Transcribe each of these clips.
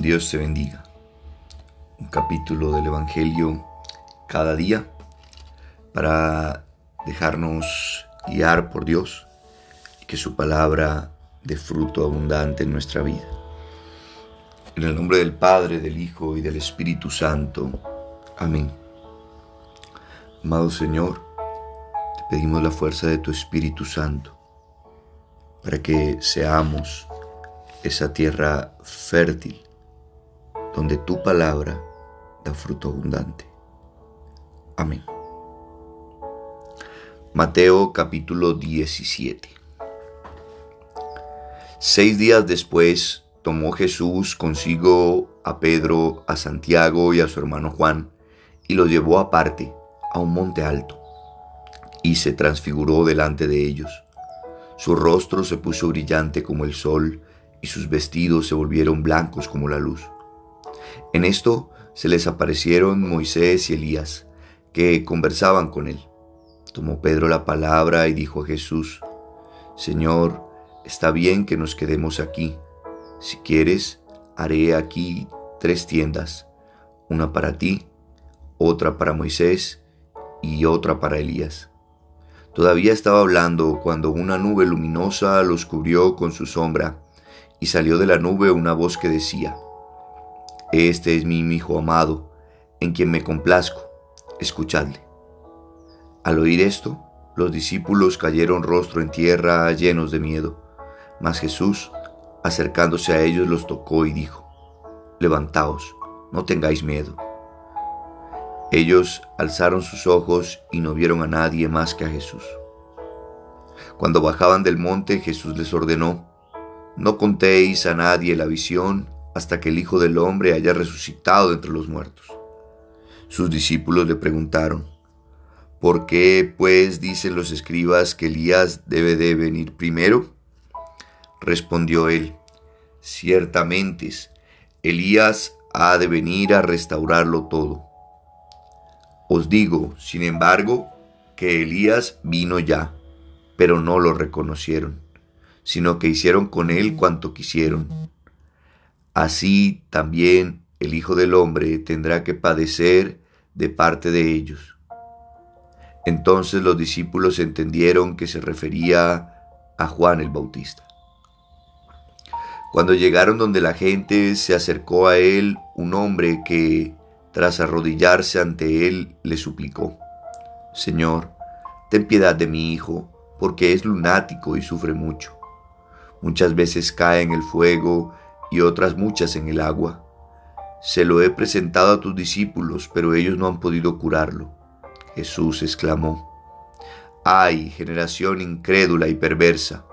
Dios te bendiga. Un capítulo del Evangelio cada día para dejarnos guiar por Dios y que su palabra dé fruto abundante en nuestra vida. En el nombre del Padre, del Hijo y del Espíritu Santo. Amén. Amado Señor, te pedimos la fuerza de tu Espíritu Santo para que seamos esa tierra fértil donde tu palabra da fruto abundante. Amén. Mateo capítulo 17. Seis días después tomó Jesús consigo a Pedro, a Santiago y a su hermano Juan, y los llevó aparte, a un monte alto, y se transfiguró delante de ellos. Su rostro se puso brillante como el sol, y sus vestidos se volvieron blancos como la luz. En esto se les aparecieron Moisés y Elías, que conversaban con él. Tomó Pedro la palabra y dijo a Jesús, Señor, está bien que nos quedemos aquí. Si quieres, haré aquí tres tiendas, una para ti, otra para Moisés y otra para Elías. Todavía estaba hablando cuando una nube luminosa los cubrió con su sombra, y salió de la nube una voz que decía, este es mi Hijo amado, en quien me complazco, escuchadle. Al oír esto, los discípulos cayeron rostro en tierra llenos de miedo, mas Jesús, acercándose a ellos, los tocó y dijo, Levantaos, no tengáis miedo. Ellos alzaron sus ojos y no vieron a nadie más que a Jesús. Cuando bajaban del monte, Jesús les ordenó, No contéis a nadie la visión hasta que el Hijo del Hombre haya resucitado entre los muertos. Sus discípulos le preguntaron, ¿por qué pues dicen los escribas que Elías debe de venir primero? Respondió él, ciertamente Elías ha de venir a restaurarlo todo. Os digo, sin embargo, que Elías vino ya, pero no lo reconocieron, sino que hicieron con él cuanto quisieron así también el Hijo del Hombre tendrá que padecer de parte de ellos. Entonces los discípulos entendieron que se refería a Juan el Bautista. Cuando llegaron donde la gente se acercó a él un hombre que, tras arrodillarse ante él, le suplicó, Señor, ten piedad de mi hijo, porque es lunático y sufre mucho. Muchas veces cae en el fuego y otras muchas en el agua. Se lo he presentado a tus discípulos, pero ellos no han podido curarlo. Jesús exclamó, Ay, generación incrédula y perversa,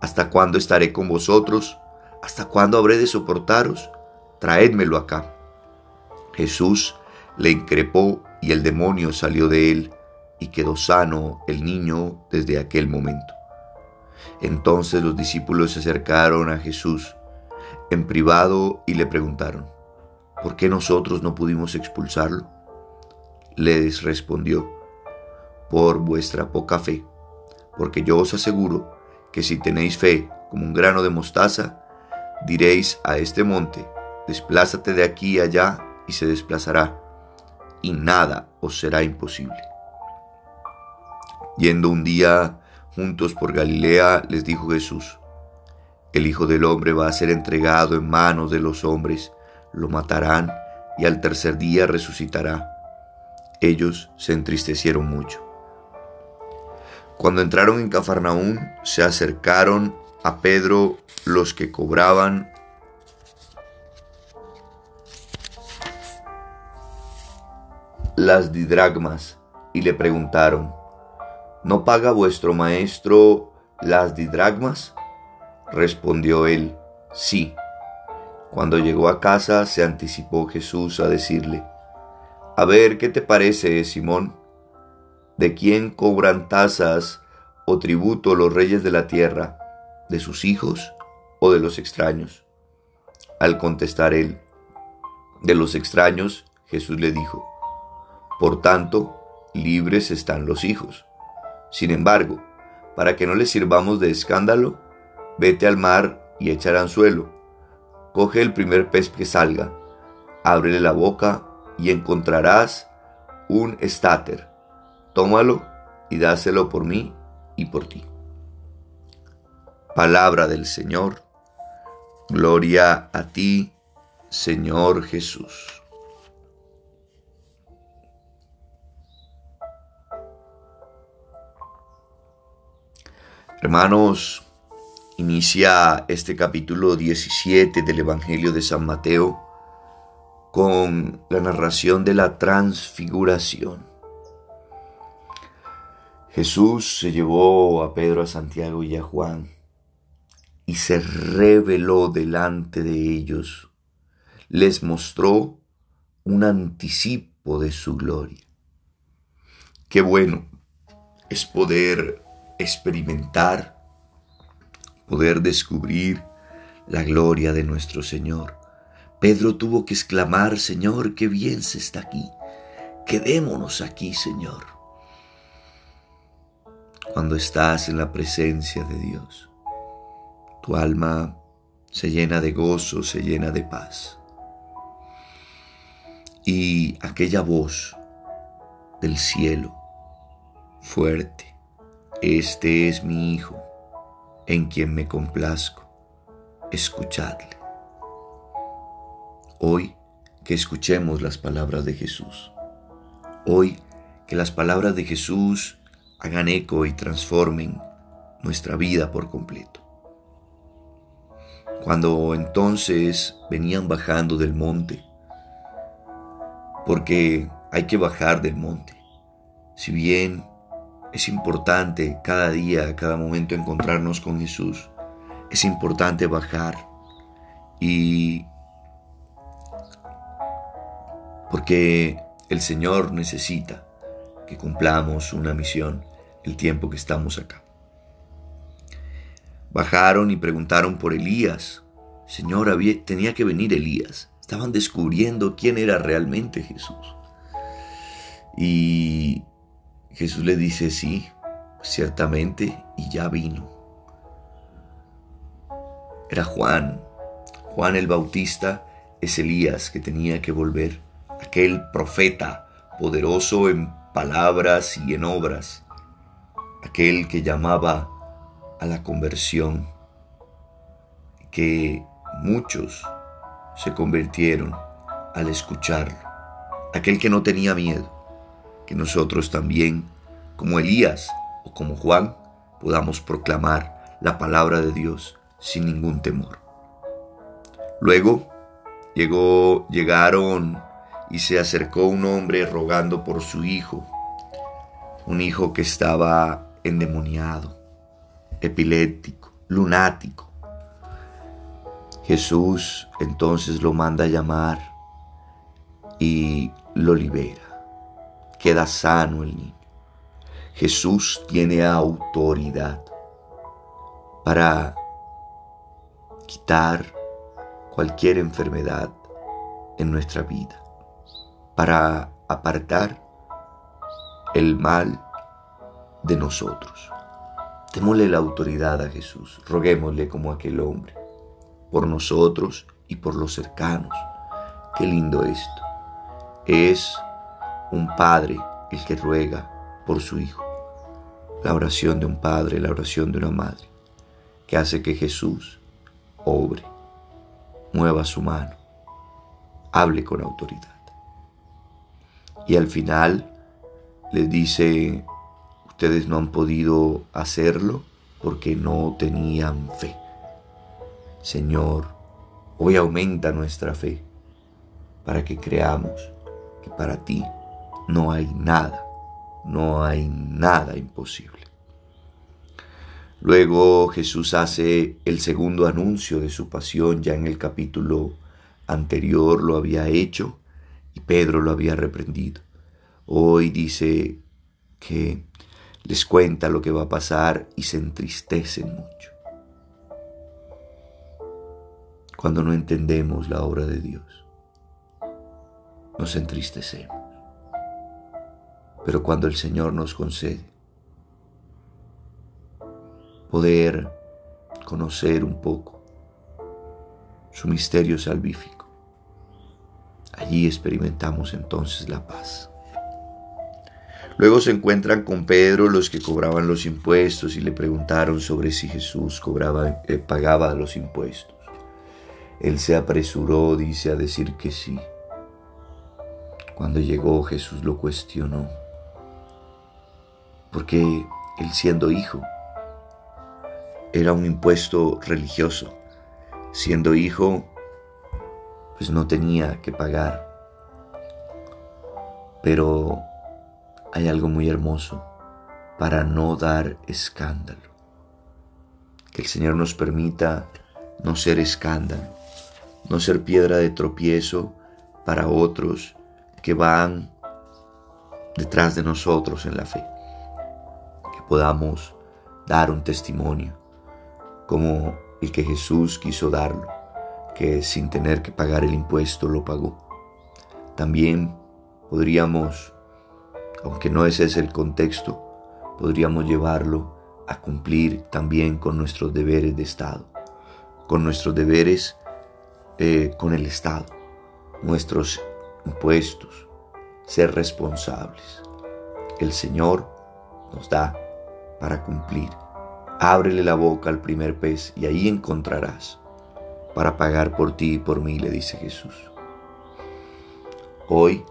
¿hasta cuándo estaré con vosotros? ¿Hasta cuándo habré de soportaros? Traédmelo acá. Jesús le increpó y el demonio salió de él y quedó sano el niño desde aquel momento. Entonces los discípulos se acercaron a Jesús en privado y le preguntaron, ¿por qué nosotros no pudimos expulsarlo? Les respondió, por vuestra poca fe, porque yo os aseguro que si tenéis fe como un grano de mostaza, diréis a este monte, desplázate de aquí allá y se desplazará, y nada os será imposible. Yendo un día juntos por Galilea, les dijo Jesús, el Hijo del Hombre va a ser entregado en manos de los hombres, lo matarán y al tercer día resucitará. Ellos se entristecieron mucho. Cuando entraron en Cafarnaún, se acercaron a Pedro los que cobraban las didragmas y le preguntaron, ¿no paga vuestro maestro las didragmas? Respondió él, sí. Cuando llegó a casa se anticipó Jesús a decirle, A ver, ¿qué te parece, Simón? ¿De quién cobran tasas o tributo los reyes de la tierra? ¿De sus hijos o de los extraños? Al contestar él, de los extraños, Jesús le dijo, Por tanto, libres están los hijos. Sin embargo, para que no les sirvamos de escándalo, vete al mar y echa el anzuelo. coge el primer pez que salga, ábrele la boca y encontrarás un estáter. Tómalo y dáselo por mí y por ti. Palabra del Señor. Gloria a ti, Señor Jesús. Hermanos, inicia este capítulo 17 del Evangelio de San Mateo con la narración de la transfiguración. Jesús se llevó a Pedro, a Santiago y a Juan y se reveló delante de ellos. Les mostró un anticipo de su gloria. Qué bueno es poder experimentar, poder descubrir la gloria de nuestro Señor. Pedro tuvo que exclamar, Señor, qué bien se está aquí. Quedémonos aquí, Señor. Cuando estás en la presencia de Dios, tu alma se llena de gozo, se llena de paz. Y aquella voz del cielo, fuerte, este es mi Hijo, en quien me complazco. Escuchadle. Hoy que escuchemos las palabras de Jesús. Hoy que las palabras de Jesús hagan eco y transformen nuestra vida por completo. Cuando entonces venían bajando del monte, porque hay que bajar del monte, si bien es importante cada día, cada momento encontrarnos con Jesús. Es importante bajar y porque el Señor necesita que cumplamos una misión el tiempo que estamos acá. Bajaron y preguntaron por Elías. Señor, había, tenía que venir Elías. Estaban descubriendo quién era realmente Jesús. Y Jesús le dice, sí, ciertamente, y ya vino. Era Juan. Juan el Bautista es Elías que tenía que volver, aquel profeta poderoso en palabras y en obras, aquel que llamaba a la conversión, que muchos se convirtieron al escucharlo, aquel que no tenía miedo que nosotros también, como Elías o como Juan, podamos proclamar la palabra de Dios sin ningún temor. Luego llegó, llegaron y se acercó un hombre rogando por su hijo, un hijo que estaba endemoniado, epiléptico, lunático. Jesús entonces lo manda a llamar y lo libera queda sano el niño. Jesús tiene autoridad para quitar cualquier enfermedad en nuestra vida, para apartar el mal de nosotros. Démosle la autoridad a Jesús, roguémosle como aquel hombre, por nosotros y por los cercanos. Qué lindo esto. Es un padre el que ruega por su hijo. La oración de un padre, la oración de una madre, que hace que Jesús obre, mueva su mano, hable con autoridad. Y al final les dice, ustedes no han podido hacerlo porque no tenían fe. Señor, hoy aumenta nuestra fe para que creamos que para ti no hay nada, no hay nada imposible. Luego Jesús hace el segundo anuncio de su pasión, ya en el capítulo anterior lo había hecho y Pedro lo había reprendido. Hoy dice que les cuenta lo que va a pasar y se entristecen mucho. Cuando no entendemos la obra de Dios, nos entristecemos. Pero cuando el Señor nos concede poder conocer un poco su misterio salvífico. Allí experimentamos entonces la paz. Luego se encuentran con Pedro los que cobraban los impuestos y le preguntaron sobre si Jesús cobraba, eh, pagaba los impuestos. Él se apresuró, dice, a decir que sí. Cuando llegó Jesús lo cuestionó, porque él siendo hijo era un impuesto religioso. Siendo hijo, pues no tenía que pagar. Pero hay algo muy hermoso para no dar escándalo. Que el Señor nos permita no ser escándalo, no ser piedra de tropiezo para otros que van detrás de nosotros en la fe. Podamos dar un testimonio como el que Jesús quiso darlo, que sin tener que pagar el impuesto lo pagó. También podríamos aunque no ese es el contexto, podríamos llevarlo a cumplir también con nuestros deberes de Estado, con nuestros deberes eh, con el Estado, nuestros impuestos, ser responsables. El Señor nos da para cumplir. Ábrele la boca al primer pez y ahí encontrarás para pagar por ti y por mí, le dice Jesús. Hoy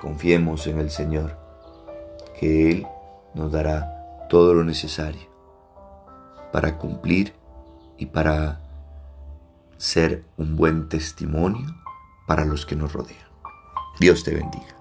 confiemos en el Señor que Él nos dará todo lo necesario para cumplir y para ser un buen testimonio para los que nos rodean. Dios te bendiga.